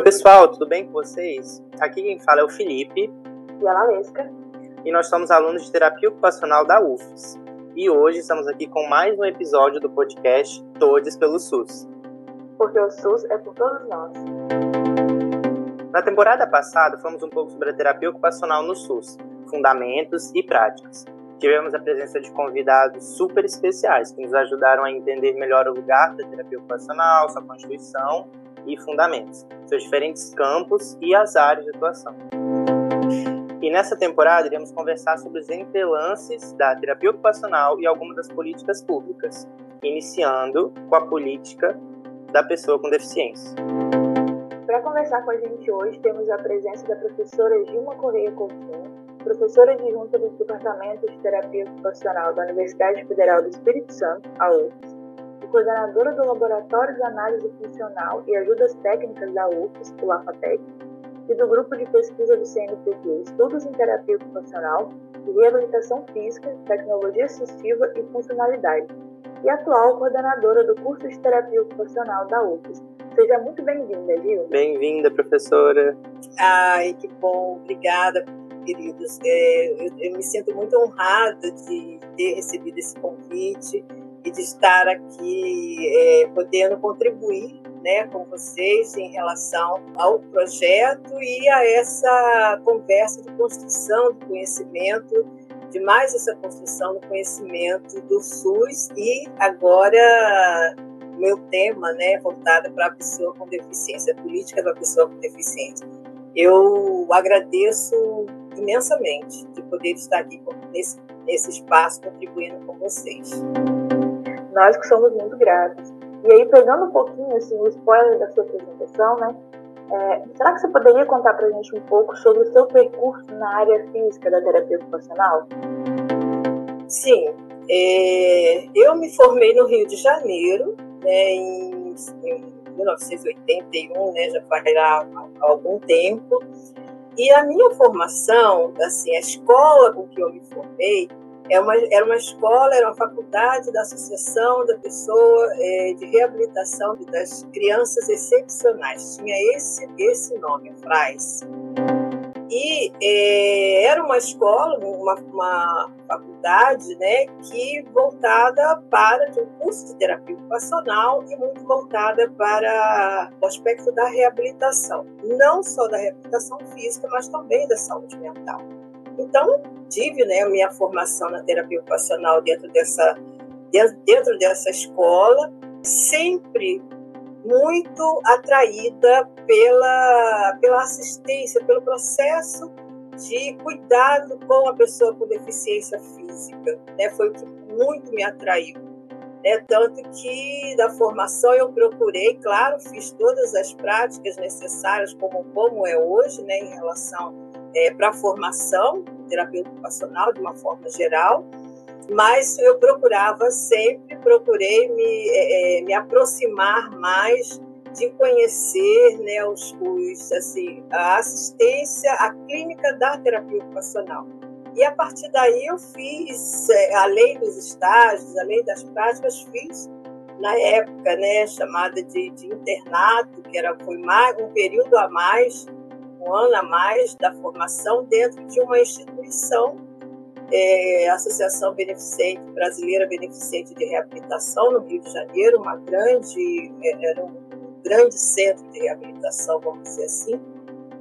Oi, pessoal, tudo bem com vocês? Aqui quem fala é o Felipe. E a Lalesca. E nós somos alunos de terapia ocupacional da UFES. E hoje estamos aqui com mais um episódio do podcast Todos pelo SUS. Porque o SUS é por todos nós. Na temporada passada, falamos um pouco sobre a terapia ocupacional no SUS, fundamentos e práticas. Tivemos a presença de convidados super especiais que nos ajudaram a entender melhor o lugar da terapia ocupacional, sua constituição e fundamentos, seus diferentes campos e as áreas de atuação. E nessa temporada iremos conversar sobre os entrelances da terapia ocupacional e algumas das políticas públicas, iniciando com a política da pessoa com deficiência. Para conversar com a gente hoje, temos a presença da professora Gilma Correia Coutinho, professora adjunta do Departamento de Terapia Ocupacional da Universidade Federal do Espírito Santo, a UFES, coordenadora do Laboratório de Análise Funcional e Ajudas Técnicas da UFES, o LAFATEC, e do Grupo de Pesquisa do CNPq Estudos em Terapia Ocupacional e Reabilitação Física, Tecnologia Assistiva e Funcionalidade, e atual coordenadora do curso de Terapia Ocupacional da UFES. Seja muito bem-vinda, Gil. Bem-vinda, professora. Ai, que bom, obrigada, queridos. É, eu, eu me sinto muito honrada de ter recebido esse convite e de estar aqui é, podendo contribuir né, com vocês em relação ao projeto e a essa conversa de construção do conhecimento, de mais essa construção do conhecimento do SUS e agora meu tema, né, voltado para a pessoa com deficiência, a política da pessoa com deficiência. Eu agradeço imensamente de poder estar aqui nesse, nesse espaço contribuindo com vocês. Nós que somos muito gratos. E aí, pegando um pouquinho assim, o spoiler da sua apresentação, né? É, será que você poderia contar para a gente um pouco sobre o seu percurso na área física da terapia ocupacional? Sim. É, eu me formei no Rio de Janeiro, né, em, em 1981, né, já faz lá algum tempo. E a minha formação, assim, a escola com que eu me formei, é uma, era uma escola, era uma faculdade da Associação da Pessoa é, de Reabilitação das Crianças Excepcionais. Tinha esse, esse nome, FRAS. E é, era uma escola, uma, uma faculdade né, que voltada para um curso de terapia ocupacional e muito voltada para o aspecto da reabilitação. Não só da reabilitação física, mas também da saúde mental. Então, tive né, a minha formação na terapia ocupacional dentro dessa, dentro dessa escola, sempre muito atraída pela, pela assistência, pelo processo de cuidado com a pessoa com deficiência física. Né? Foi o que muito me atraiu. Né? Tanto que da formação eu procurei, claro, fiz todas as práticas necessárias, como, como é hoje, né, em relação é, para a formação terapeuta ocupacional de uma forma geral, mas eu procurava sempre, procurei me, é, é, me aproximar mais de conhecer né, os, os, assim, a assistência, a clínica da terapia ocupacional. E a partir daí eu fiz, é, além dos estágios, além das práticas, fiz na época, né, chamada de, de internato, que era foi mais um período a mais um ano a mais da formação dentro de uma instituição, é, Associação Beneficente Brasileira Beneficente de Reabilitação no Rio de Janeiro, uma grande, é, era um grande centro de reabilitação, vamos dizer assim,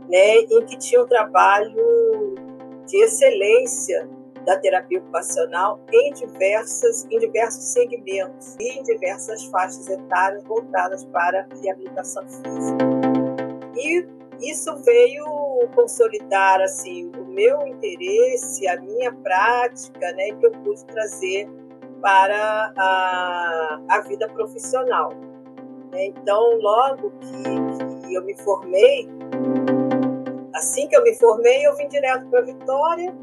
né, em que tinha um trabalho de excelência da terapia ocupacional em diversas em diversos segmentos e em diversas faixas etárias voltadas para a reabilitação física. E isso veio consolidar assim o meu interesse, a minha prática, né, que eu pude trazer para a, a vida profissional. Né. Então, logo que, que eu me formei, assim que eu me formei, eu vim direto para Vitória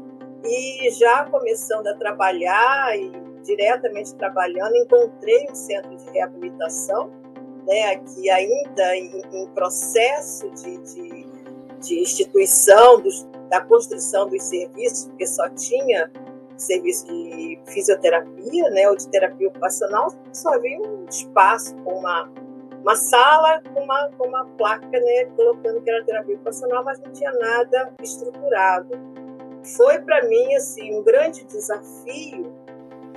e já começando a trabalhar e diretamente trabalhando, encontrei um centro de reabilitação né, aqui ainda em, em processo de, de, de instituição dos, da construção dos serviços, porque só tinha serviço de fisioterapia, né, ou de terapia ocupacional, só havia um espaço com uma uma sala com uma, com uma placa, né, colocando que era terapia ocupacional, mas não tinha nada estruturado. Foi para mim assim um grande desafio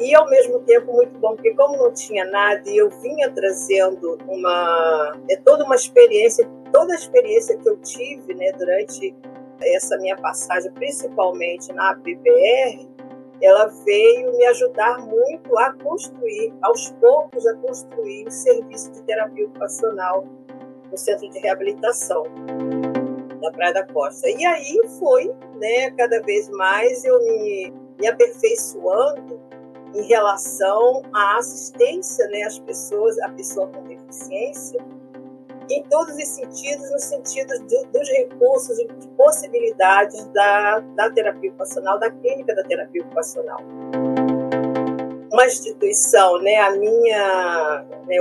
e ao mesmo tempo muito bom, porque como não tinha nada e eu vinha trazendo uma é toda uma experiência, toda a experiência que eu tive, né, durante essa minha passagem, principalmente na PBR, ela veio me ajudar muito a construir, aos poucos, a construir o serviço de terapia ocupacional no centro de reabilitação da Praia da Costa. E aí foi, né, cada vez mais eu me, me aperfeiçoando em relação à assistência, né, às pessoas, à pessoa com deficiência, em todos os sentidos, no sentido dos recursos e de possibilidades da, da terapia ocupacional, da clínica da terapia ocupacional. Uma instituição, né, a minha, né,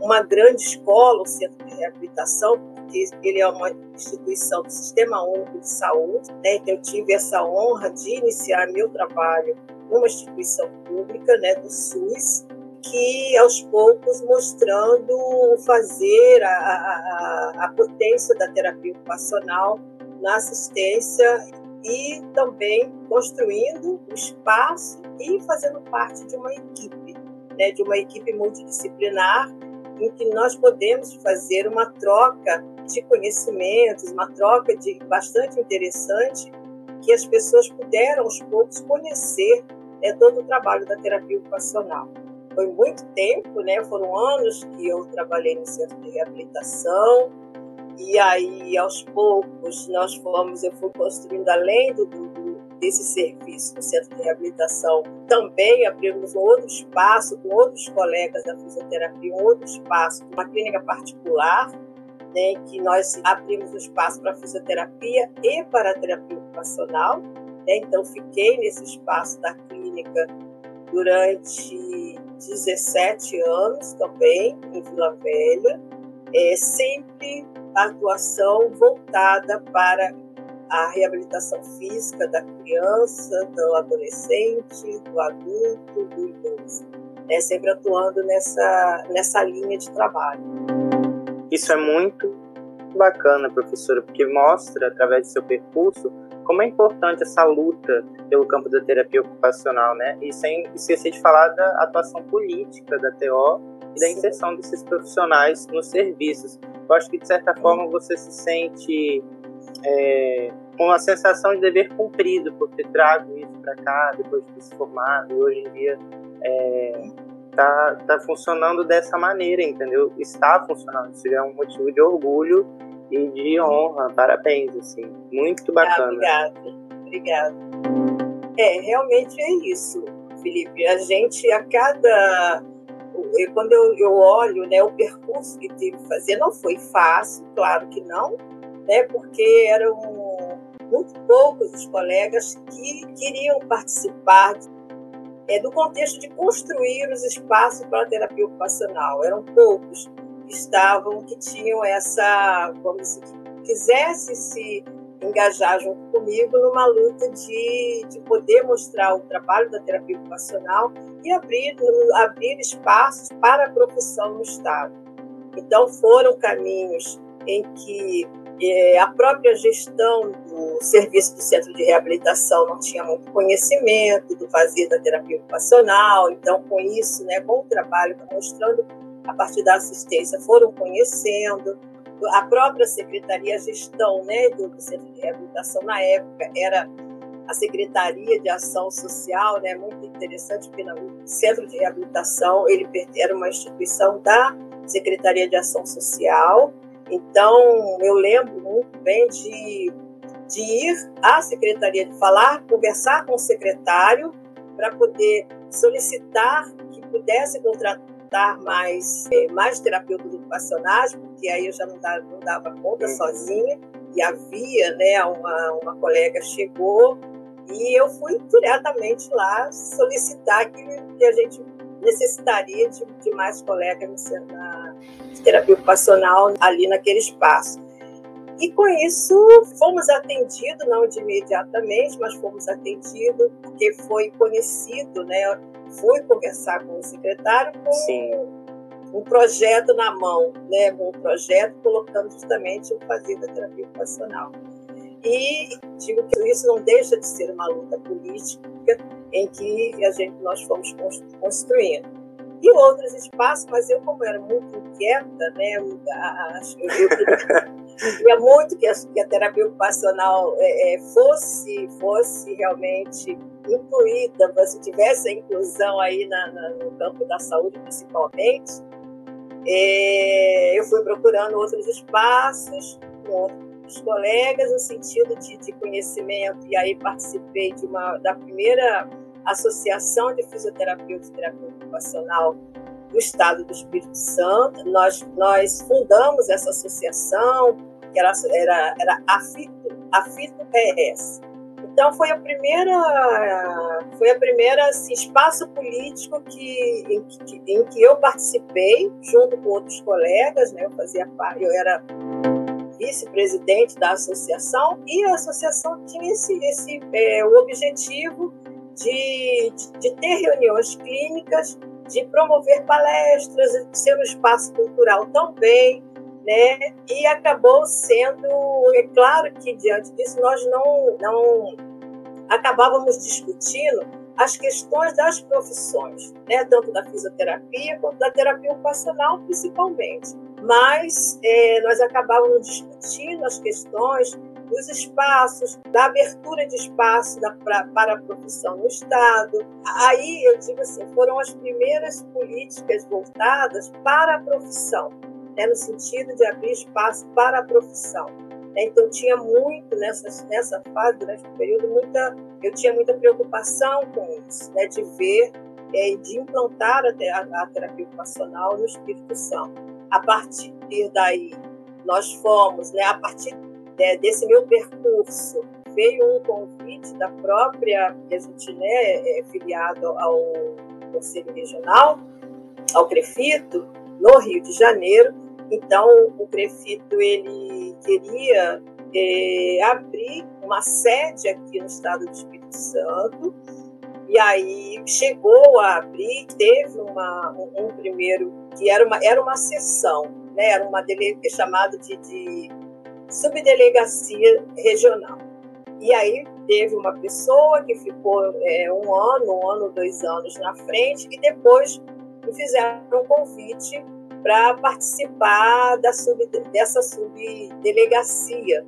uma grande escola, o Centro de Reabilitação, porque ele é uma instituição do Sistema Único de Saúde, né, então eu tive essa honra de iniciar meu trabalho numa instituição pública, né, do SUS, que aos poucos mostrando fazer a, a, a potência da terapia ocupacional na assistência e também construindo o espaço e fazendo parte de uma equipe, né, de uma equipe multidisciplinar em que nós podemos fazer uma troca de conhecimentos, uma troca de bastante interessante que as pessoas puderam aos poucos conhecer né, todo o trabalho da terapia ocupacional foi muito tempo, né? Foram anos que eu trabalhei no centro de reabilitação e aí aos poucos nós fomos, eu fui construindo além do, do desse serviço no centro de reabilitação, também abrimos um outro espaço com outros colegas da fisioterapia, um outro espaço, uma clínica particular, né, que nós abrimos um espaço para fisioterapia e para terapia ocupacional. Né, então, fiquei nesse espaço da clínica durante 17 anos também, em Vila Velha, é sempre atuação voltada para a reabilitação física da criança, do adolescente, do adulto, do idoso. É sempre atuando nessa, nessa linha de trabalho. Isso é muito bacana, professora, porque mostra, através do seu percurso, como é importante essa luta pelo campo da terapia ocupacional, né? E sem esquecer de falar da atuação política da TO e da inserção desses profissionais nos serviços. Eu acho que, de certa forma, você se sente é, com uma sensação de dever cumprido por ter trago isso para cá depois de se formado. E hoje em dia é, tá, tá funcionando dessa maneira, entendeu? Está funcionando. Isso é um motivo de orgulho e de honra. Parabéns, assim. Muito bacana. obrigada, obrigada. É, realmente é isso, Felipe. A gente, a cada. Quando eu, eu olho né, o percurso que tive que fazer, não foi fácil, claro que não, né, porque eram muito poucos os colegas que queriam participar é, do contexto de construir os espaços para a terapia ocupacional. Eram poucos estavam, que tinham essa, dizer, que quisesse se engajar junto comigo numa luta de, de poder mostrar o trabalho da terapia ocupacional e abrir, abrir espaços para a profissão no Estado. Então, foram caminhos em que é, a própria gestão do serviço do centro de reabilitação não tinha muito conhecimento do fazer da terapia ocupacional, então, com isso, né, com o trabalho, mostrando a partir da assistência, foram conhecendo. A própria secretaria, a gestão né, do, Centro de Reabilitação na época era a Secretaria de Ação Social, né, muito interessante, porque o Centro de Reabilitação ele era uma instituição da Secretaria de Ação Social. Então, eu lembro muito bem de, de ir à secretaria, de falar, conversar com o secretário para poder solicitar que pudesse contratar contratar mais, é, mais terapeutas ocupacionais, porque aí eu já não dava, não dava conta uhum. sozinha. E havia, né, uma, uma colega chegou e eu fui diretamente lá solicitar que, que a gente necessitaria de, de mais colegas na, de terapia ocupacional ali naquele espaço. E com isso fomos atendidos, não de imediatamente, mas fomos atendidos, porque foi conhecido, né? Fui conversar com o secretário com, um projeto na mão, né, um projeto colocando justamente o fazer da terapia ocupacional. E digo que isso não deixa de ser uma luta política em que a gente nós fomos construindo. E outros espaços, mas eu como era muito inquieta, né, eu, eu queria muito que a, que a terapia ocupacional é, é, fosse fosse realmente incluída, se tivesse a inclusão aí na, na, no campo da saúde principalmente, é, eu fui procurando outros espaços com outros colegas no sentido de, de conhecimento e aí participei de uma da primeira associação de fisioterapeuta e terapia ocupacional do Estado do Espírito Santo. Nós nós fundamos essa associação que era era, era a FITO, a FITO PS então foi a primeira, foi a primeira assim, espaço político que em, que em, que eu participei junto com outros colegas, né? Eu fazia eu era vice-presidente da associação e a associação tinha esse, esse é, o objetivo de, de, de ter reuniões clínicas, de promover palestras, de ser um espaço cultural também, né? E acabou sendo, é claro que diante disso nós não, não acabávamos discutindo as questões das profissões, né? tanto da fisioterapia quanto da terapia ocupacional, principalmente. Mas é, nós acabávamos discutindo as questões dos espaços, da abertura de espaço da, pra, para a profissão no Estado. Aí, eu digo assim, foram as primeiras políticas voltadas para a profissão, né? no sentido de abrir espaço para a profissão. Né? Então tinha muito nessa nessa fase durante o período muita eu tinha muita preocupação com isso, né? De ver é, de implantar a, a, terapia ocupacional no Espírito Santo. A partir daí nós fomos, né? A partir né, desse meu percurso veio um convite da própria a gente né é filiado ao Conselho Regional, ao Crefito, no Rio de Janeiro. Então o Crefito ele queria é, abrir uma sede aqui no estado do Espírito Santo. E aí chegou a abrir, teve uma, um, um primeiro, que era uma, era uma sessão, né? era uma dele, chamada de, de subdelegacia regional. E aí teve uma pessoa que ficou é, um ano, um ano, dois anos na frente, e depois me fizeram um convite para participar da sub, dessa subdelegacia.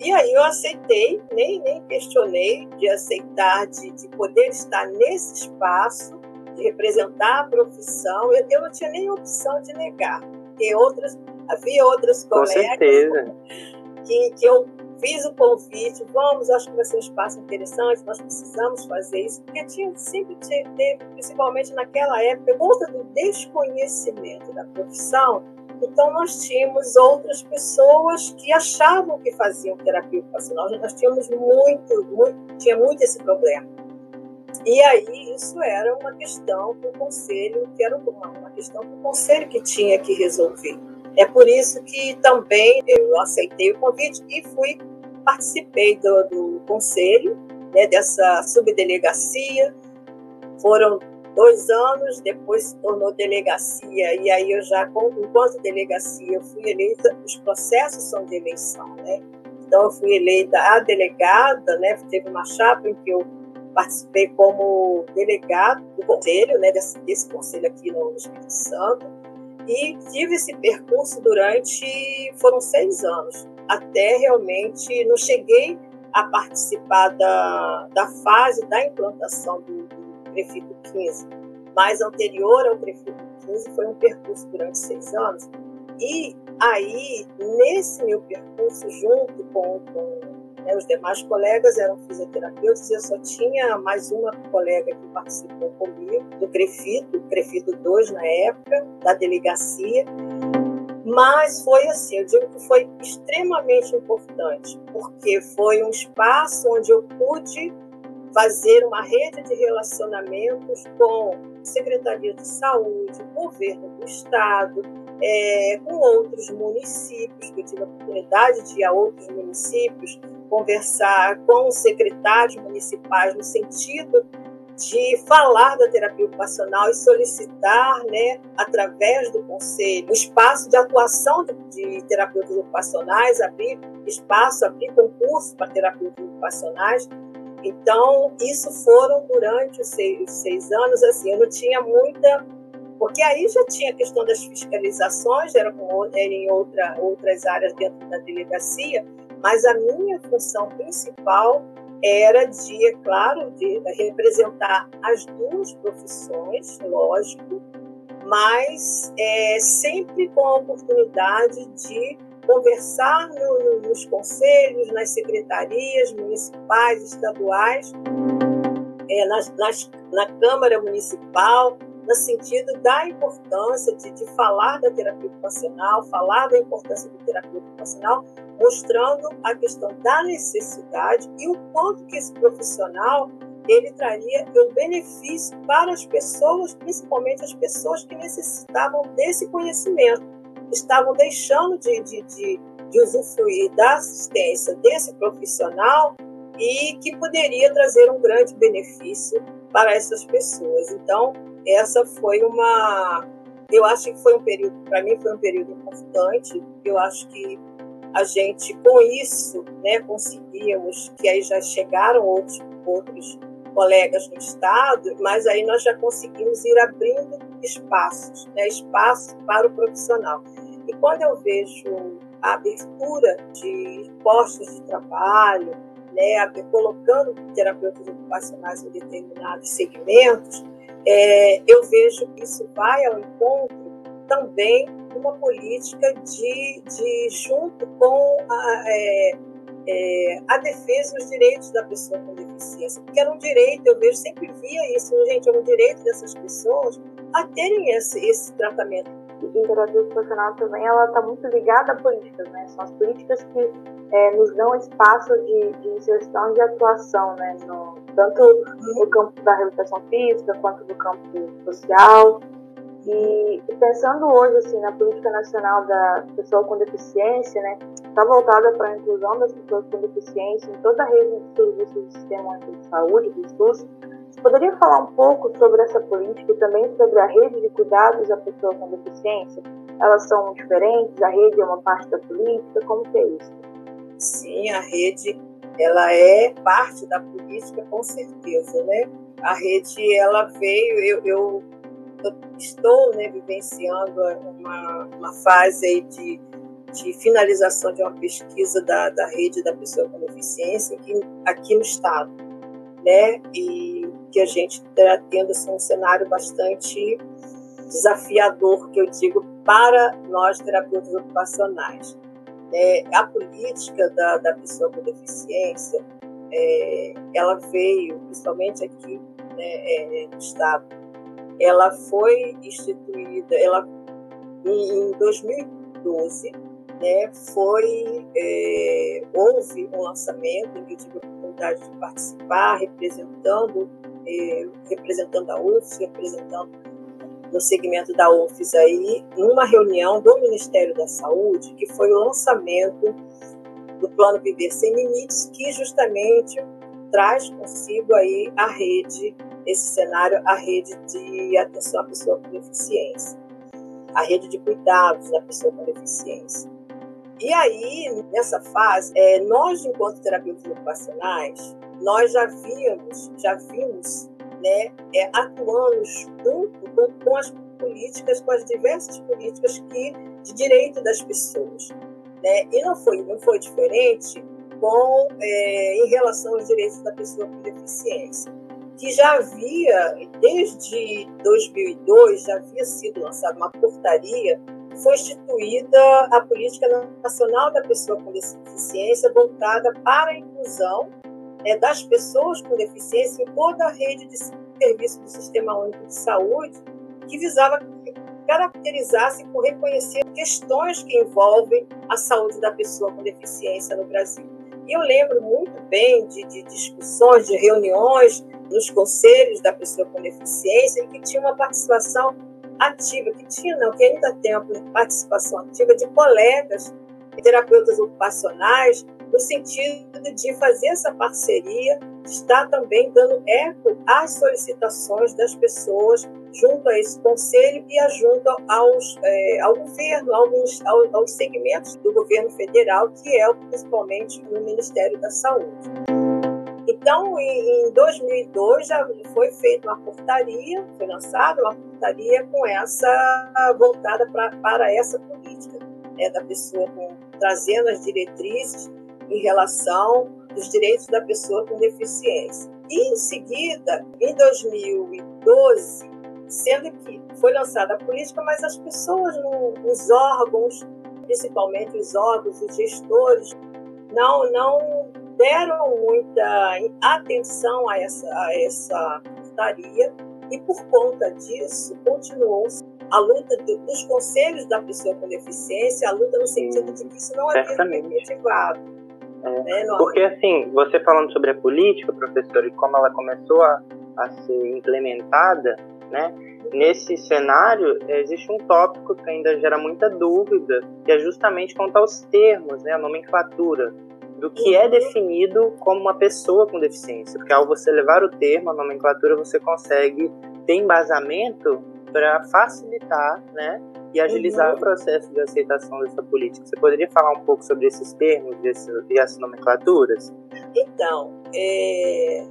E aí eu aceitei, nem, nem questionei de aceitar, de, de poder estar nesse espaço, de representar a profissão. Eu, eu não tinha nem opção de negar. Tem outras, havia outras Com colegas certeza. Que, que eu fiz o convite, vamos, acho que vai ser um espaço interessante, nós precisamos fazer isso, porque tinha, sempre teve, principalmente naquela época, conta do desconhecimento da profissão, então nós tínhamos outras pessoas que achavam que faziam terapia ocupacional, nós tínhamos muito, muito tinha muito esse problema. E aí isso era uma questão para o conselho, que era uma, uma questão para o conselho que tinha que resolver. É por isso que também eu aceitei o convite e fui participei do, do conselho né, dessa subdelegacia. Foram dois anos, depois se tornou delegacia, e aí eu já, enquanto delegacia, eu fui eleita, os processos são de eleição, né? Então eu fui eleita a delegada, né? Teve uma chapa em que eu participei como delegado do conselho, né? Desse, desse conselho aqui no Espírito Santo e tive esse percurso durante foram seis anos até realmente não cheguei a participar da, da fase da implantação do, do Prefeito 15 mas anterior ao Prefeito 15 foi um percurso durante seis anos. E aí nesse meu percurso junto com, com né? Os demais colegas eram fisioterapeutas e eu só tinha mais uma colega que participou comigo, do Crefito, Crefito 2 na época, da delegacia. Mas foi assim, eu digo que foi extremamente importante, porque foi um espaço onde eu pude fazer uma rede de relacionamentos com Secretaria de Saúde, Governo do Estado, é, com outros municípios, que eu tive a oportunidade de ir a outros municípios, conversar com os secretários municipais no sentido de falar da terapia ocupacional e solicitar, né, através do conselho, o espaço de atuação de, de terapeutas ocupacionais, abrir espaço, abrir concurso para terapeutas ocupacionais. Então, isso foram durante os seis, os seis anos, assim, eu não tinha muita porque aí já tinha a questão das fiscalizações, era, era em outra, outras áreas dentro da delegacia, mas a minha função principal era de, é claro, de representar as duas profissões, lógico, mas é, sempre com a oportunidade de conversar no, nos conselhos, nas secretarias municipais, estaduais, é, nas, nas, na Câmara Municipal, no sentido da importância de, de falar da terapia ocupacional, falar da importância da terapia ocupacional, mostrando a questão da necessidade e o quanto que esse profissional ele traria o benefício para as pessoas, principalmente as pessoas que necessitavam desse conhecimento, estavam deixando de, de, de, de usufruir da assistência desse profissional e que poderia trazer um grande benefício para essas pessoas. Então, essa foi uma. Eu acho que foi um período, para mim, foi um período importante. Eu acho que a gente, com isso, né, conseguíamos, que aí já chegaram outros, outros colegas no Estado, mas aí nós já conseguimos ir abrindo espaços, né, espaços para o profissional. E quando eu vejo a abertura de postos de trabalho, né, colocando terapeutas ocupacionais em determinados segmentos, é, eu vejo que isso vai ao encontro também de uma política de, de junto com a, é, é, a defesa dos direitos da pessoa com deficiência, porque era um direito, eu vejo, sempre via isso, gente, era um direito dessas pessoas a terem esse, esse tratamento. Terapia ocupacional também, ela está muito ligada a políticas, né? São as políticas que é, nos dão espaço de, de inserção e de atuação, né? No, tanto no campo da reabilitação física quanto no campo social. E, e, pensando hoje assim na política nacional da pessoa com deficiência, né, está voltada para a inclusão das pessoas com deficiência em toda a rede de serviços do Sistema de Saúde, do SUS. Poderia falar um pouco sobre essa política e também sobre a rede de cuidados da pessoa com deficiência? Elas são diferentes? A rede é uma parte da política? Como que é isso? Sim, a rede ela é parte da política com certeza, né? A rede ela veio, eu, eu, estou né, vivenciando uma, uma fase de, de finalização de uma pesquisa da, da rede da pessoa com deficiência aqui, aqui no estado, né? E que a gente está tendo assim, um cenário bastante desafiador, que eu digo, para nós terapeutas ocupacionais. É, a política da, da pessoa com deficiência, é, ela veio, principalmente aqui né, é, no Estado, ela foi instituída, ela, em, 2012, né, foi, é, houve um lançamento em que eu tive a oportunidade de participar, representando, é, representando a UFS, representando no segmento da UFES aí, numa reunião do Ministério da Saúde, que foi o lançamento do Plano Viver Sem Limites, que justamente traz consigo aí a rede, esse cenário, a rede de atenção à pessoa com deficiência, a rede de cuidados da pessoa com deficiência. E aí, nessa fase, é, nós, enquanto terapeutas ocupacionais, nós já víamos, já vimos né, é, atuando junto com, com, as políticas, com as diversas políticas que, de direito das pessoas. Né? E não foi, não foi diferente com, é, em relação aos direitos da pessoa com deficiência, que já havia, desde 2002, já havia sido lançada uma portaria foi instituída a Política Nacional da Pessoa com Deficiência voltada para a inclusão é, das pessoas com deficiência em toda a rede de serviço do Sistema Único de Saúde, que visava caracterizar-se por reconhecer questões que envolvem a saúde da pessoa com deficiência no Brasil. E eu lembro muito bem de, de discussões, de reuniões nos conselhos da pessoa com deficiência, em que tinha uma participação ativa, que tinha, não, que ainda tem uma participação ativa de colegas terapeutas ocupacionais, no sentido de fazer essa parceria, está também dando eco às solicitações das pessoas junto a esse conselho e junto aos, é, ao governo, aos, aos segmentos do governo federal, que é principalmente o Ministério da Saúde. Então, em 2002 já foi feita uma portaria, foi lançada uma portaria com essa voltada pra, para essa política né, da pessoa com, trazendo as diretrizes em relação dos direitos da pessoa com deficiência. E em seguida, em 2012, sendo que foi lançada a política, mas as pessoas nos órgãos, principalmente os órgãos, os gestores, não não deram muita atenção a essa a essa portaria e por conta disso continuou a luta dos conselhos da pessoa com deficiência, a luta no sentido de que isso não é efetivado. É, né? Porque assim, você falando sobre a política, professor, e como ela começou a, a ser implementada, né? Nesse cenário, existe um tópico que ainda gera muita dúvida, que é justamente quanto aos termos, né, a nomenclatura do que é definido como uma pessoa com deficiência. Porque ao você levar o termo, a nomenclatura, você consegue ter embasamento para facilitar, né, e agilizar uhum. o processo de aceitação dessa política. Você poderia falar um pouco sobre esses termos e essas nomenclaturas? Então, é,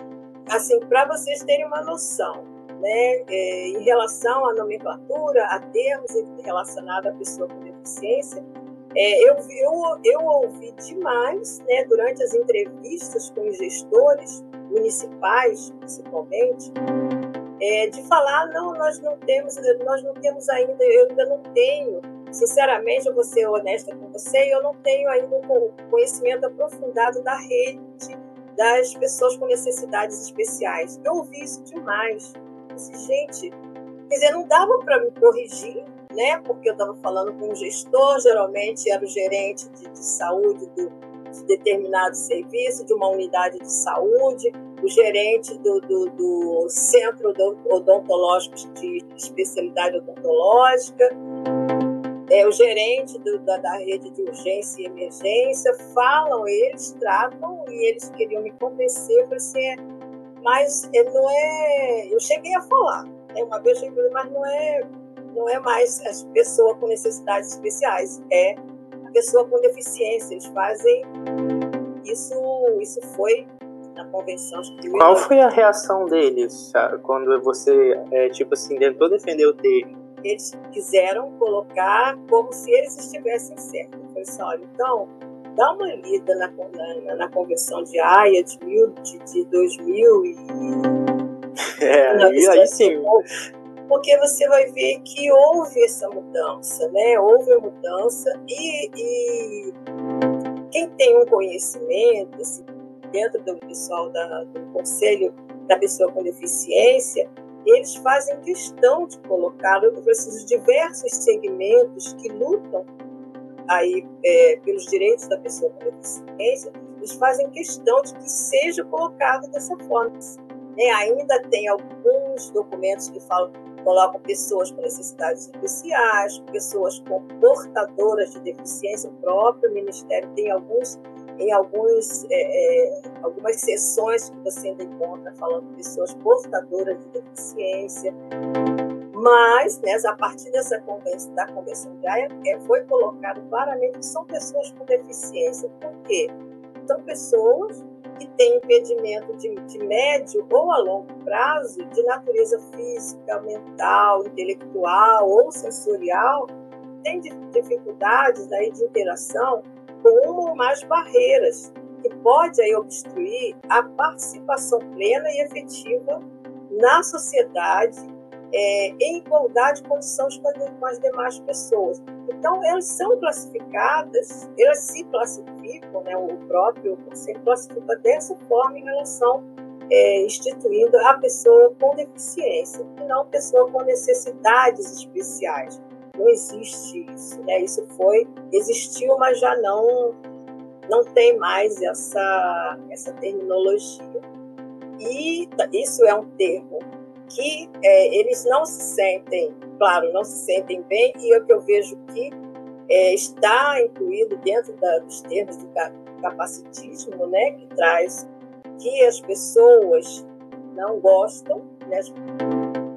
assim, para vocês terem uma noção, né, é, em relação à nomenclatura, a termos relacionados à pessoa com deficiência, é, eu, eu, eu ouvi demais, né, durante as entrevistas com os gestores municipais, principalmente, é, de falar, não, nós não temos, nós não temos ainda, eu ainda não tenho, sinceramente, eu vou ser honesta com você, eu não tenho ainda um conhecimento aprofundado da rede das pessoas com necessidades especiais. Eu ouvi isso demais. Disse, gente, quer dizer, não dava para me corrigir, né? Porque eu estava falando com um gestor, geralmente era o gerente de, de saúde do, de determinado serviço, de uma unidade de saúde, o gerente do, do, do centro odontológico de especialidade odontológica, é, o gerente do, da, da, rede de urgência e emergência, falam, eles tratam e eles queriam me convencer, assim, mas é, não é. Eu cheguei a falar, né? uma vez eu cheguei, mas não é, não é mais a pessoa com necessidades especiais, é a pessoa com deficiência. Eles fazem isso, isso foi na convenção de Qual foi a reação deles quando você, é, tipo assim, tentou defender o termo? Eles quiseram colocar como se eles estivessem certos. Eu falei assim, olha, então, dá uma lida na, na, na convenção de Haia de, mil, de, de 2000 e... É, aí, aí sim. Porque você vai ver que houve essa mudança, né? Houve a mudança e, e quem tem um conhecimento, assim, dentro do pessoal da, do Conselho da Pessoa com Deficiência, eles fazem questão de colocar esses diversos segmentos que lutam aí é, pelos direitos da pessoa com deficiência, eles fazem questão de que seja colocado dessa forma. Né? Ainda tem alguns documentos que falam colocam pessoas com necessidades especiais, pessoas com portadoras de deficiência. O próprio Ministério tem alguns em alguns, é, é, algumas sessões que você ainda encontra falando de pessoas portadoras de deficiência. Mas, né, a partir dessa convenção, da Convenção de Haia, é, foi colocado claramente que são pessoas com deficiência. Por quê? São pessoas que têm impedimento de, de médio ou a longo prazo de natureza física, mental, intelectual ou sensorial, têm dificuldades aí de interação com uma ou mais barreiras que pode aí obstruir a participação plena e efetiva na sociedade é, em igualdade de condições com as demais pessoas. Então, elas são classificadas, elas se classificam, né, o próprio conselho classifica dessa forma em relação é, instituindo a pessoa com deficiência, e não pessoa com necessidades especiais. Não existe isso, né? Isso foi, existiu, mas já não, não tem mais essa, essa terminologia. E isso é um termo que é, eles não se sentem, claro, não se sentem bem, e é o que eu vejo que é, está incluído dentro da, dos termos de capacitismo, né, que traz que as pessoas não gostam, né, as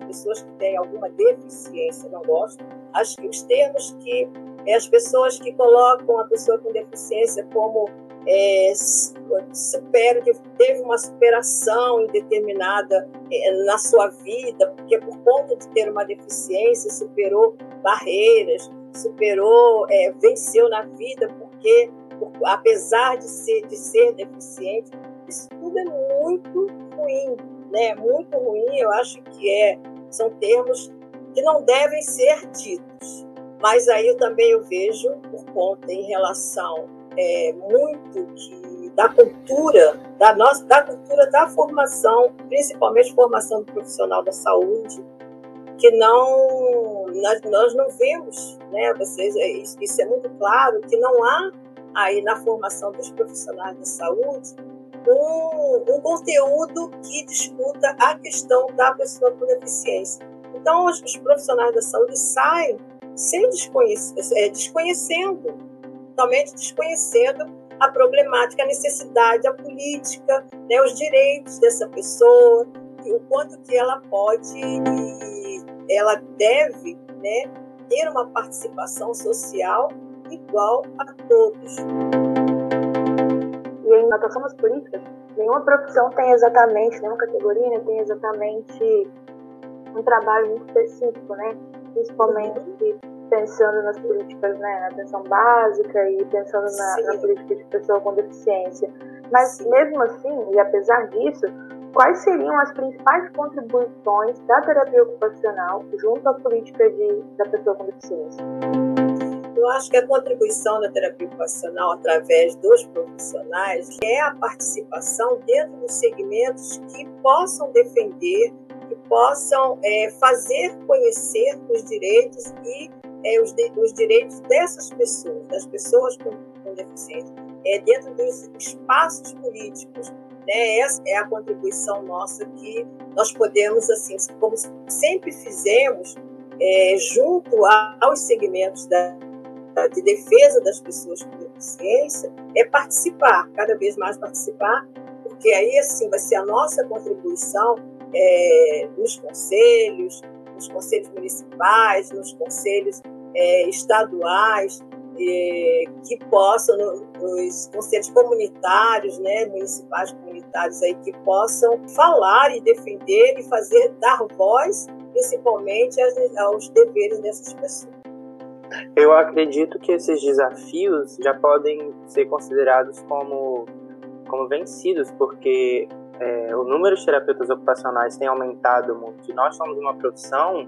pessoas que têm alguma deficiência não gostam. Acho que os termos que é, as pessoas que colocam a pessoa com deficiência como é, que teve uma superação indeterminada é, na sua vida, porque por conta de ter uma deficiência superou barreiras, superou, é, venceu na vida, porque por, apesar de ser, de ser deficiente, isso tudo é muito ruim, né? Muito ruim. Eu acho que é, são termos que não devem ser ditos. Mas aí eu também eu vejo por conta em relação é, muito que da cultura da nossa da cultura da formação, principalmente formação do profissional da saúde, que não nós, nós não vemos, né? Vocês é, isso é muito claro que não há aí na formação dos profissionais da saúde um, um conteúdo que discuta a questão da pessoa com deficiência. Então, os, os profissionais da saúde saem sem desconhecer, é, desconhecendo, totalmente desconhecendo a problemática, a necessidade, a política, né, os direitos dessa pessoa, o quanto que ela pode e ela deve né, ter uma participação social igual a todos. E em natação das políticas, nenhuma profissão tem exatamente, nenhuma categoria né, tem exatamente um trabalho muito específico, né? Principalmente uhum. Pensando nas políticas, né, na atenção básica e pensando na, na política de pessoa com deficiência. Mas Sim. mesmo assim, e apesar disso, quais seriam as principais contribuições da terapia ocupacional junto à política de, da pessoa com deficiência? Eu acho que a contribuição da terapia ocupacional através dos profissionais é a participação dentro dos segmentos que possam defender, que possam é, fazer conhecer os direitos e é, os, de, os, direitos dessas pessoas, das pessoas com, com deficiência, é, dentro dos espaços políticos. Né? Essa é a contribuição nossa que nós podemos, assim, como sempre fizemos, é, junto a, aos segmentos da de defesa das pessoas com deficiência é participar, cada vez mais participar, porque aí assim vai ser a nossa contribuição é, nos conselhos, nos conselhos municipais, nos conselhos é, estaduais, é, que possam, nos conselhos comunitários, né, municipais comunitários aí, que possam falar e defender e fazer, dar voz, principalmente aos, aos deveres dessas pessoas. Eu acredito que esses desafios já podem ser considerados como, como vencidos, porque é, o número de terapeutas ocupacionais tem aumentado muito. Nós somos uma profissão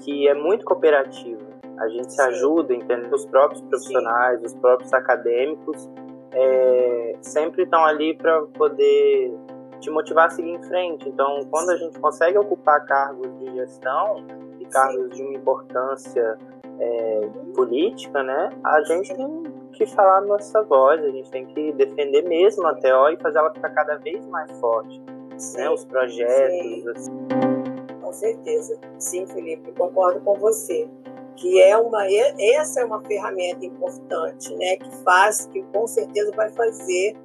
que é muito cooperativa. A gente se ajuda, entende? Os próprios profissionais, Sim. os próprios acadêmicos é, sempre estão ali para poder te motivar a seguir em frente. Então, quando a gente consegue ocupar cargos de gestão e cargos Sim. de uma importância é, política, né, a gente tem que falar a nossa voz, a gente tem que defender mesmo a TO e fazer ela ficar cada vez mais forte. Né, sim, né, os projetos. Assim. Com certeza. Sim, Felipe, concordo com você. Que é uma, essa é uma ferramenta importante, né? Que faz, que com certeza vai fazer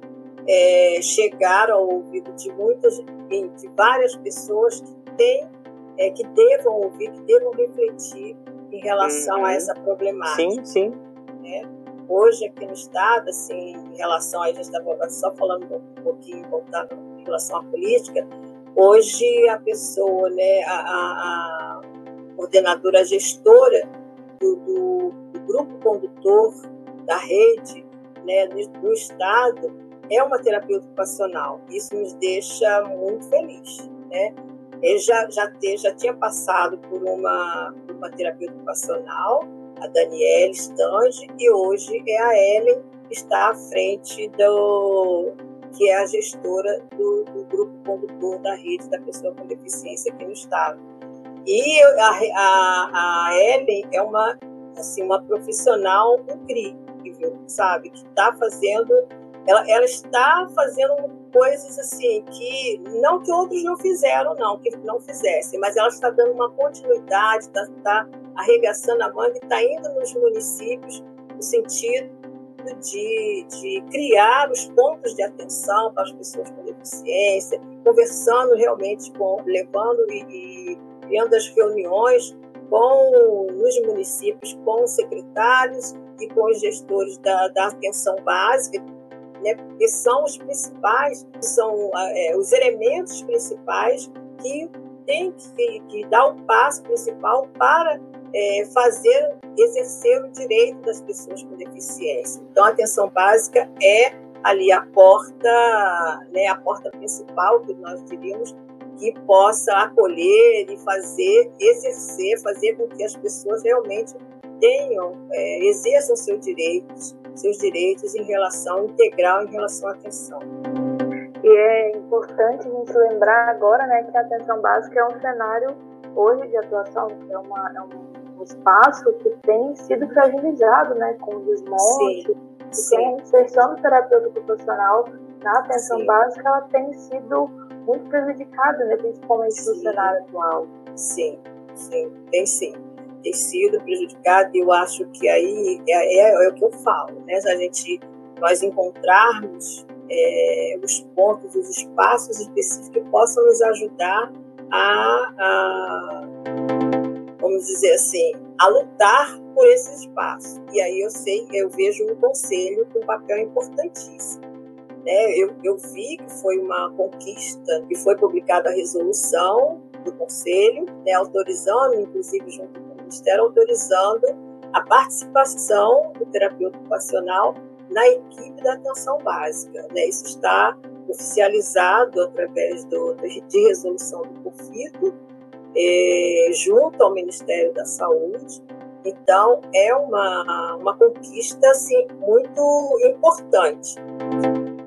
é, chegar ao ouvido de muitas, de várias pessoas que têm, é, que devam ouvir, que devam refletir em relação uhum. a essa problemática. Sim, sim. Né? Hoje, aqui no Estado, assim, em relação a, gente estava só falando um pouquinho, voltando em relação à política, hoje a pessoa, né, a, a, a coordenadora, a gestora do, do, do, grupo condutor da rede né, no, no Estado é uma terapeuta ocupacional. Isso nos deixa muito felizes, né? Ele já, já, te, já tinha passado por uma, por uma terapeuta ocupacional, a Daniela Stange, e hoje é a Ellen que está à frente do que é a gestora do, do grupo condutor da rede da pessoa com deficiência aqui no estado. E a, a, a Ellen é uma assim uma profissional incrível, sabe, que está fazendo ela, ela está fazendo coisas assim que não que outros não fizeram, não, que não fizessem, mas ela está dando uma continuidade, está, está arregaçando a manga e está indo nos municípios no sentido de, de criar os pontos de atenção para as pessoas com deficiência, conversando realmente com, levando e, e criando as reuniões com nos municípios, com os secretários e com os gestores da, da atenção básica, né, porque são os principais, são é, os elementos principais que tem que, que dar o passo principal para é, fazer, exercer o direito das pessoas com deficiência. Então, a atenção básica é ali a porta, né, a porta principal que nós diríamos que possa acolher e fazer, exercer, fazer com que as pessoas realmente tenham, é, exerçam seus direitos, seus direitos em relação integral em relação à atenção. E é importante a gente lembrar agora, né, que a atenção básica é um cenário hoje de atuação, é, uma, é um espaço que tem sido fragilizado, né, com desmonte, sim, e sim. tem inserção do terapeuta ocupacional na atenção sim. básica, ela tem sido muito prejudicada, né, principalmente no cenário atual. Sim, sim, tem sim tem sido prejudicado, e eu acho que aí é, é, é, o que eu falo, né? Se a gente, nós encontrarmos é, os pontos, os espaços específicos que possam nos ajudar a, a, vamos dizer assim, a lutar por esse espaço. E aí eu sei, eu vejo um conselho com um papel importantíssimo. Né? Eu, eu vi que foi uma conquista, que foi publicada a resolução do conselho, né, autorizando, inclusive junto Ministério autorizando a participação do terapeuta ocupacional na equipe da atenção básica. Né? Isso está oficializado através do, de resolução do COFITO, é, junto ao Ministério da Saúde. Então, é uma, uma conquista assim, muito importante.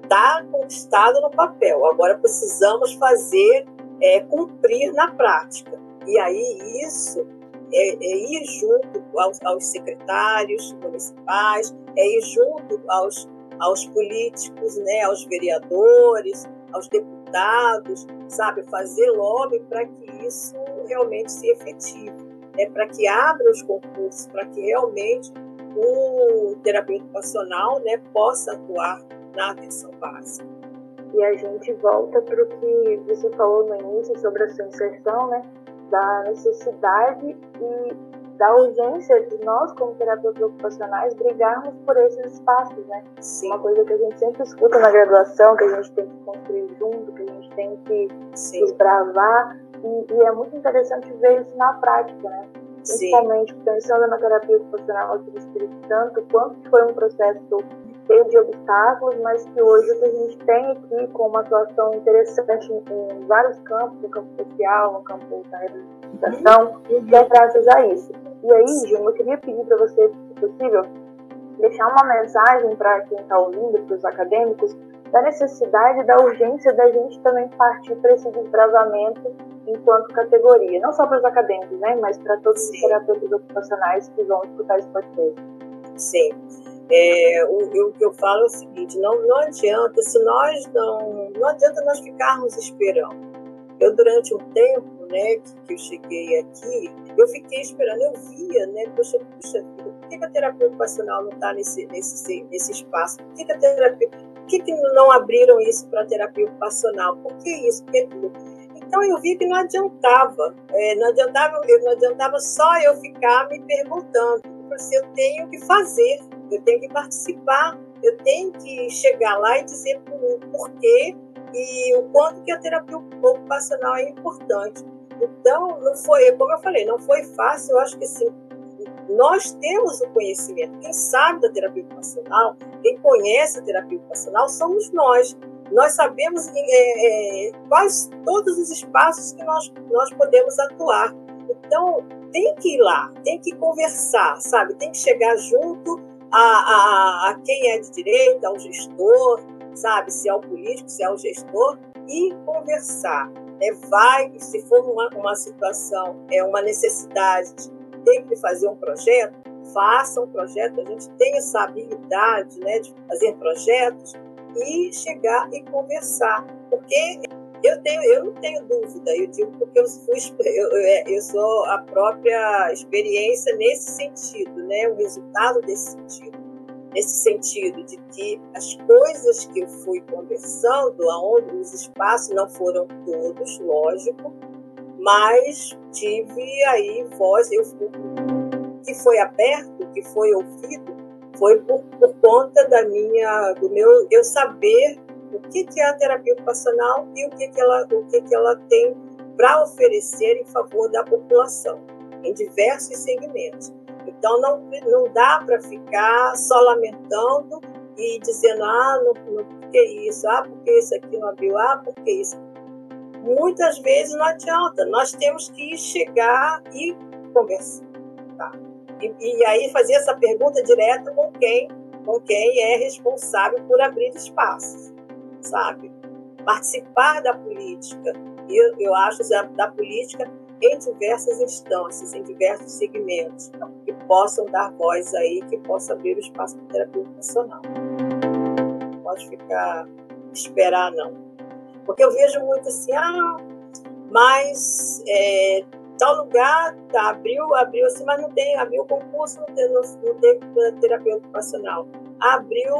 Está conquistado no papel, agora precisamos fazer é, cumprir na prática. E aí, isso é, é ir junto aos, aos, secretários municipais, é ir junto aos, aos políticos, né, aos vereadores, aos deputados, sabe, fazer lobby para que isso realmente se efetive, né, para que abra os concursos, para que realmente o terapeuta ocupacional né, possa atuar na atenção básica. E a gente volta para o que você falou no início sobre a sua inserção, né? da necessidade e da urgência de nós, como terapeutas ocupacionais, brigarmos por esses espaços, né? Sim. Uma coisa que a gente sempre escuta na graduação, que a gente tem que construir junto, que a gente tem que Sim. desbravar, e, e, é muito interessante ver isso na prática, né? Principalmente Sim. pensando na terapia ocupacional aqui do Espírito Santo, quanto foi um processo cheio de obstáculos, mas que hoje o que a gente tem aqui com uma atuação interessante em, vários campos, no campo social, no campo da reabilitação, e é graças a isso. E aí, Gil, eu queria pedir para você, se possível, deixar uma mensagem para quem está ouvindo, para os acadêmicos, da necessidade, da urgência da gente também partir para esse desbravamento enquanto categoria, não só para os acadêmicos, né, mas para todos Sim. os terapeutas ocupacionais que vão escutar esse podcast. Sim. É, o, o, que eu falo é o seguinte: não, não adianta, se nós não. Não adianta nós ficarmos esperando. Eu, durante um tempo, né, que, que eu cheguei aqui, eu fiquei esperando, eu via, né, poxa, puxa vida, por que, que a terapia ocupacional não está nesse, nesse, nesse espaço? Por que, que a terapia. Por que, que não abriram isso para terapia ocupacional? Por que isso? Por que? Então eu vi que não adiantava, é, não adiantava, não adiantava só eu ficar me perguntando, se eu tenho que fazer, eu tenho que participar, eu tenho que chegar lá e dizer por, por quê e o quanto que a terapia ocupacional é importante. Então, não foi, como eu falei, não foi fácil, eu acho que sim. Nós temos o conhecimento. Quem sabe da terapia ocupacional, quem conhece a terapia ocupacional, somos nós. Nós sabemos é, é, quais todos os espaços que nós, nós podemos atuar. Então, tem que ir lá, tem que conversar, sabe? Tem que chegar junto a, a, a quem é de direita, ao gestor, sabe? Se é o político, se é o gestor, e conversar. Né? Vai, se for uma, uma situação, é uma necessidade, tem que fazer um projeto, faça um projeto. A gente tem essa habilidade né, de fazer projetos e chegar e conversar. Porque eu, tenho, eu não tenho dúvida, eu digo porque eu, fui, eu, eu sou a própria experiência nesse sentido, né? o resultado desse sentido. Nesse sentido de que as coisas que eu fui conversando, aonde os espaços não foram todos, lógico, mas tive aí voz, eu que foi aberto, que foi ouvido, foi por, por conta da minha, do meu, eu saber o que, que é a terapia ocupacional e o que, que ela, o que, que ela tem para oferecer em favor da população, em diversos segmentos. Então, não, não dá para ficar só lamentando e dizendo, ah, não, não, por que isso? Ah, por que isso aqui não abriu? Ah, por que isso? Muitas vezes não adianta, nós temos que chegar e conversar. Tá? E, e aí fazer essa pergunta direta com quem, com quem é responsável por abrir espaços, sabe? Participar da política, eu, eu acho da, política em diversas instâncias, em diversos segmentos, que possam dar voz aí, que possam abrir o espaço para terapia ocupacional. Não pode ficar, esperar não. Porque eu vejo muito assim, ah, mas é, tal lugar tá, abriu, abriu assim, mas não tem, abriu concurso, não tem, não, tem terapia ocupacional. Abriu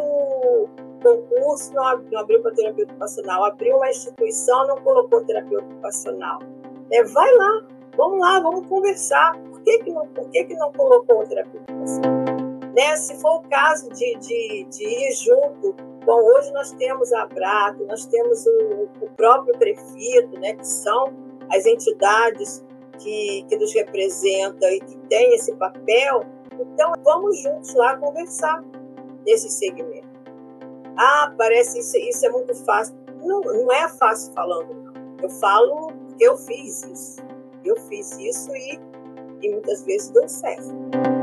concurso, não, não abriu para terapia ocupacional. Abriu uma instituição, não colocou terapia ocupacional. É, vai lá, vamos lá, vamos conversar. Por que, que, não, por que, que não colocou terapia ocupacional? Né? Se for o caso de, de, de ir junto, bom, hoje nós temos a Abrato, nós temos o, o próprio prefeito, né, que são as entidades que, que nos representa e que tem esse papel, então vamos juntos lá conversar nesse segmento. Ah, parece isso, isso é muito fácil. Não, não é fácil falando, não. Eu falo que eu fiz isso. Eu fiz isso e, e muitas vezes deu certo.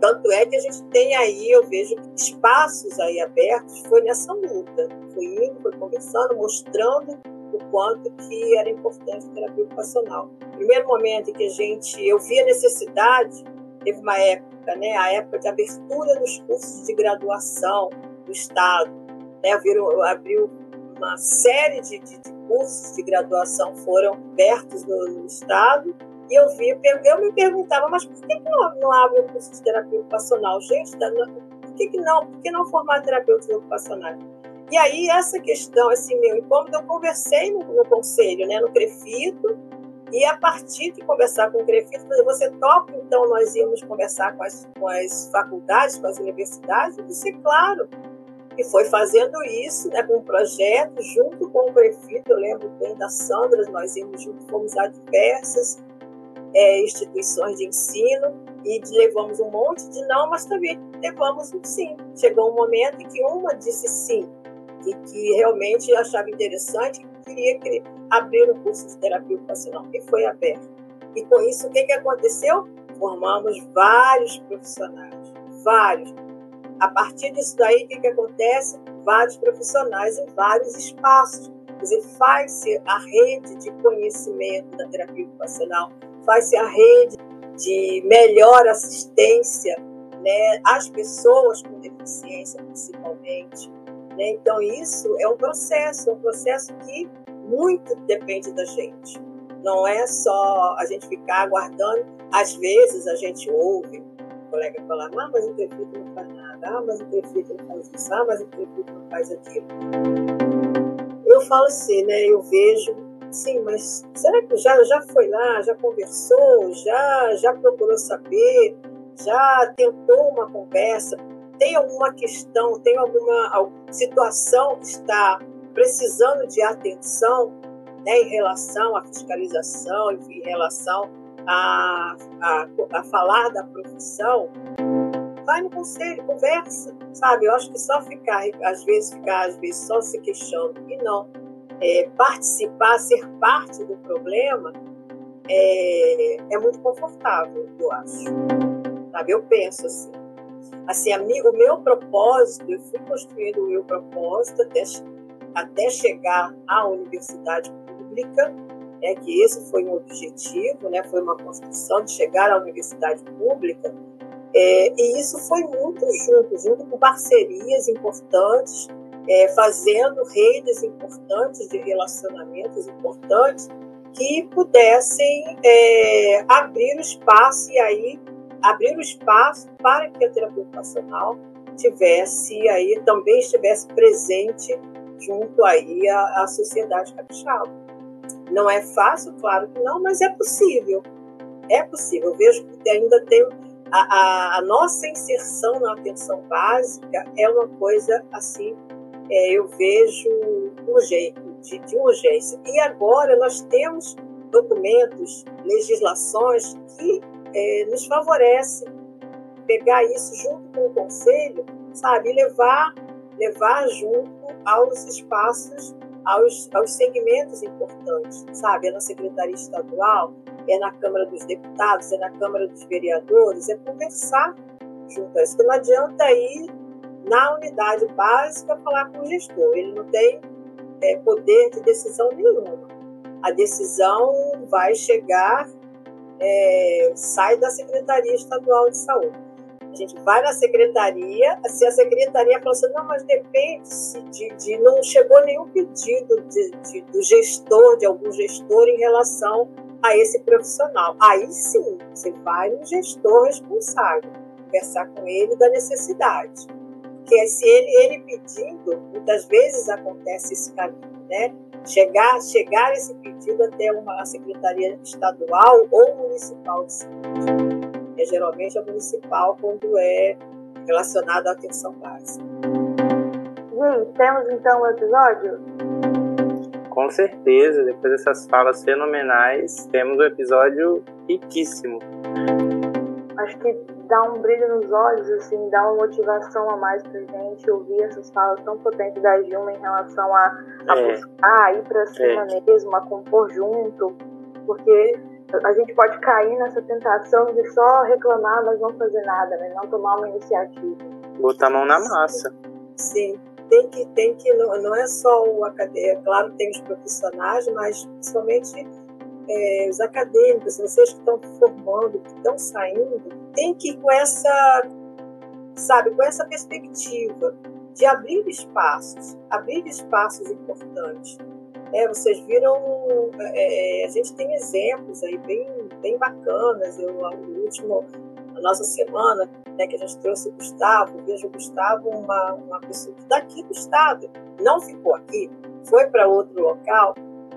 Tanto é que a gente tem aí, eu vejo espaços aí abertos, foi nessa luta. Foi indo, foi conversando, mostrando o quanto que era importante a terapia ocupacional. primeiro momento em que a gente, eu vi a necessidade, teve uma época, né, a época de abertura dos cursos de graduação do Estado, né, abriu, abriu uma série de, de, de, cursos de graduação foram abertos no, no Estado, e eu vi, eu me perguntava, mas por que, não, não abre o curso de terapia ocupacional? Gente, tá, por que, que não? Por que não formar terapeutas ocupacionais? E aí, essa questão, esse meu incômodo, eu conversei no, no conselho, né, no CREFITO, e a partir de conversar com o CREFITO, você topa, então nós íamos conversar com as, com as faculdades, com as universidades, e disse, claro, e foi fazendo isso, né, com um projeto, junto com o CREFITO, eu lembro bem da Sandra, nós íamos junto, fomos a diversas é, instituições de ensino, e levamos um monte de não, mas também levamos um sim. Chegou um momento em que uma disse sim, e que realmente achava interessante e queria que abrir um curso de terapia ocupacional, e foi aberto. E com isso, o que, que aconteceu? Formamos vários profissionais, vários. A partir disso daí, o que, que acontece? Vários profissionais em vários espaços. Quer dizer, faz-se a rede de conhecimento da terapia ocupacional, faz-se a rede de melhor assistência né, às pessoas com deficiência, principalmente, né? Então, isso é um processo, um processo que muito depende da gente. Não é só a gente ficar aguardando. Às vezes a gente ouve o colega falar, ah, mas o prefeito não faz nada, ah, mas o prefeito não faz isso, ah, mas o prefeito não faz aquilo. Eu falo assim, né? Eu vejo, sim, mas será que já, já foi lá, já conversou, já, já procurou saber, já tentou uma conversa? tem alguma questão, tem alguma situação que está precisando de atenção né, em relação à fiscalização, em relação a, a, a falar da profissão, vai no conselho, conversa, sabe? Eu acho que só ficar, às vezes, ficar, às vezes, só se queixando e não é, participar, ser parte do problema, é, é muito confortável, eu acho. Sabe? Eu penso assim. Assim, o meu propósito, eu fui construindo o meu propósito até, até chegar à universidade pública, é que esse foi um objetivo, né, foi uma construção de chegar à universidade pública, é, e isso foi muito junto, junto com parcerias importantes é, fazendo redes importantes de relacionamentos importantes que pudessem é, abrir o espaço e aí abrir o espaço para que a terapia ocupacional tivesse aí também estivesse presente junto aí à, à sociedade capixaba. Não é fácil, claro que não, mas é possível. É possível. Eu vejo que ainda tem a, a, a nossa inserção na atenção básica é uma coisa assim, é, eu vejo de, de urgência. E agora nós temos documentos, legislações que é, nos favorecem pegar isso junto com o conselho, sabe, e levar, levar junto aos espaços, aos, aos segmentos importantes, sabe, é na Secretaria Estadual, é na Câmara dos Deputados, é na Câmara dos Vereadores, é conversar junto a isso. Não adianta ir na unidade básica falar com o gestor, ele não tem é, poder de decisão nenhuma. A decisão vai chegar, é, sai da Secretaria Estadual de Saúde. A gente vai na secretaria, se a secretaria fala assim, não, mas depende de, de não chegou nenhum pedido de, de, do gestor, de algum gestor em relação a esse profissional. Aí sim, você vai no gestor responsável, conversar com ele da necessidade. Porque se ele, ele pedindo, muitas vezes acontece esse caminho, né? Chegar, chegar esse pedido até uma secretaria estadual ou municipal de saúde é geralmente a municipal quando é relacionado à atenção básica. Gente, temos então um episódio? Com certeza, depois dessas falas fenomenais, temos um episódio riquíssimo. Acho que dá um brilho nos olhos, assim, dá uma motivação a mais pra gente ouvir essas falas tão potentes da Gilma em relação a, a é. buscar, a ir pra cima é. mesmo, a compor junto, porque a gente pode cair nessa tentação de só reclamar, mas não fazer nada, né? não tomar uma iniciativa. Botar a mão na massa. Sim, tem que, tem que não, não é só o acadêmico, claro que tem os profissionais, mas principalmente é, os acadêmicos, vocês que estão formando, que estão saindo, tem que ir com essa, sabe, com essa perspectiva de abrir espaços, abrir espaços importantes é, vocês viram, é, a gente tem exemplos aí bem, bem bacanas. Eu, o último, a nossa semana, né, que a gente trouxe o Gustavo, vejo o Gustavo, uma, uma pessoa daqui do estado, não ficou aqui, foi para outro local,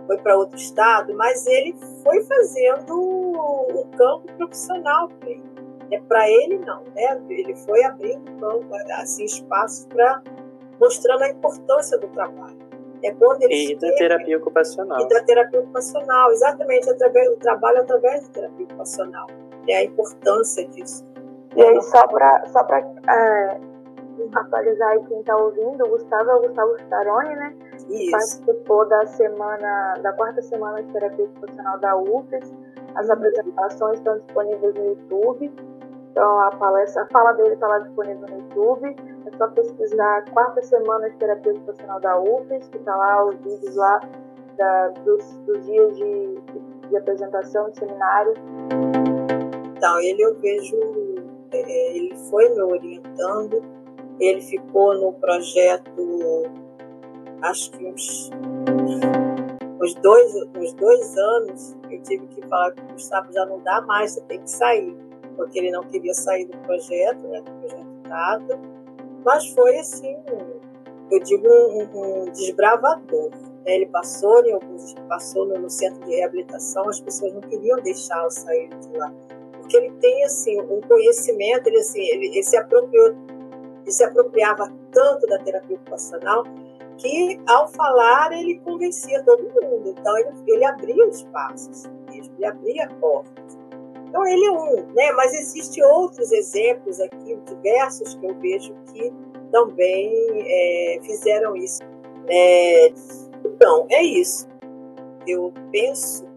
foi para outro estado, mas ele foi fazendo o, campo profissional para ele. É para ele não, né? Ele foi abrindo campo, assim, espaços para mostrando a importância do trabalho. É quando e da terapia ocupacional. E da terapia ocupacional, exatamente, através, o trabalho através da terapia ocupacional. É a importância disso. E aí, só para só é, atualizar aí quem está ouvindo, o Gustavo é o Gustavo Staroni, né? Isso. Participou da semana, da quarta semana de terapia ocupacional da UFES. As uhum. apresentações estão disponíveis no YouTube. Então a palestra, a fala dele está lá disponível no YouTube. É só pesquisar quarta semana de terapia ocupacional da UFES, que está lá os vídeos lá da, dos, dos, dias de, de, apresentação, de seminário. Então, ele eu vejo, é, ele foi me orientando, ele ficou no projeto, acho que uns, uns, dois, uns dois anos, eu tive que falar que o Gustavo já não dá mais, você tem que sair, porque ele não queria sair do projeto, né, do projeto dado mas foi assim, eu digo, um, um desbravador. Né? Ele passou, em alguns, passou no, centro de reabilitação, as pessoas não queriam deixá-lo sair de lá. Porque ele tem assim, um conhecimento, ele, assim, ele, ele se apropriou, ele se apropriava tanto da terapia ocupacional que ao falar ele convencia todo mundo. Então ele, ele abria espaços, ele abria portas. Então ele é um, né? Mas existem outros exemplos aqui, diversos que eu vejo que também é, fizeram isso. É, então é isso. Eu penso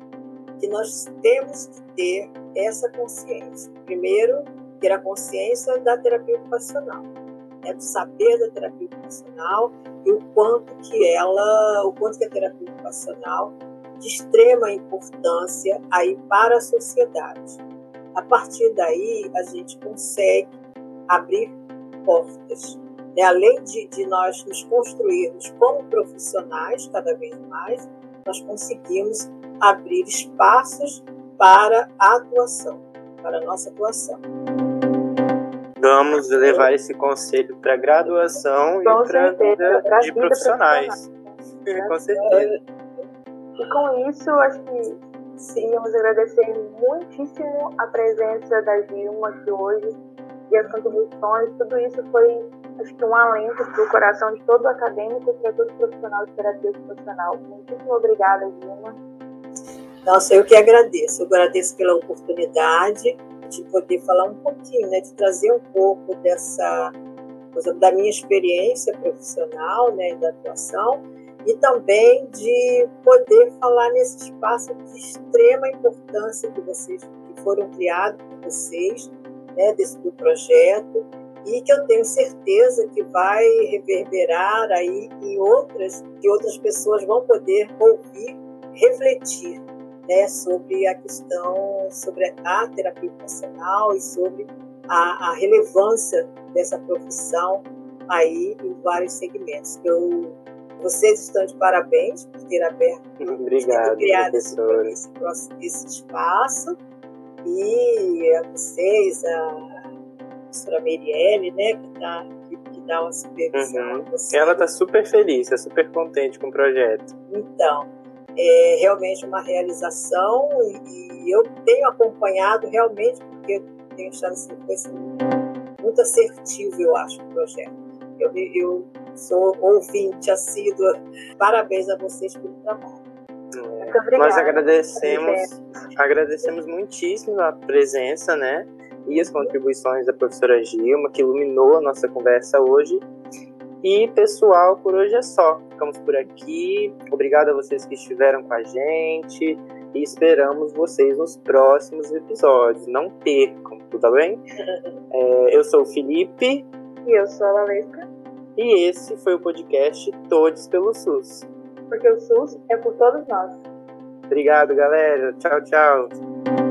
que nós temos que ter essa consciência. Primeiro, ter a consciência da terapia ocupacional, é do saber da terapia ocupacional e o quanto que ela, o quanto que a terapia ocupacional de extrema importância aí para a sociedade. A partir daí, a gente consegue abrir portas. né, além de, de nós nos construirmos como profissionais cada vez mais, nós conseguimos abrir espaços para a atuação, para a nossa atuação. Vamos levar esse conselho para graduação e para a vida de profissionais. com certeza. E com isso, acho que queríamos agradecer muitíssimo a presença da Gilma aqui hoje e as contribuições. Tudo isso foi, acho que, um alento para o coração de todo acadêmico e para todo profissional de terapia ocupacional. Muitíssimo obrigada, Gilma. Nossa, eu que agradeço. Eu agradeço pela oportunidade de poder falar um pouquinho, né, de trazer um pouco dessa coisa da minha experiência profissional, né, da atuação e também de poder falar nesse espaço de extrema importância que vocês que foram criados por vocês, né, desse do projeto e que eu tenho certeza que vai reverberar aí em outras que outras pessoas vão poder ouvir, refletir, né, sobre a questão sobre a terapia ocupacional e sobre a, a relevância dessa profissão aí em vários segmentos. Eu vocês estão de parabéns por ter aberto, Obrigado, ter criado esse, esse, esse, espaço. E a vocês, a professora Merielle, né, que, tá, que dá uma supervisão. Uhum. Ela está super feliz, está super contente com o projeto. Então, é realmente uma realização e, e eu tenho acompanhado realmente, porque tenho achado assim, muito assertivo, eu acho, o projeto. Eu, eu sou ouvinte assídua. Parabéns a vocês pelo trabalho. É, nós agradecemos, agradecemos muitíssimo a presença, né? E as contribuições da professora Gilma, que iluminou a nossa conversa hoje. E pessoal, por hoje é só. Ficamos por aqui. Obrigado a vocês que estiveram com a gente. E esperamos vocês nos próximos episódios. Não percam, tudo bem? É, eu sou o Felipe. E eu sou a Valesca. E esse foi o podcast Todos pelo SUS. Porque o SUS é por todos nós. Obrigado, galera. Tchau, tchau.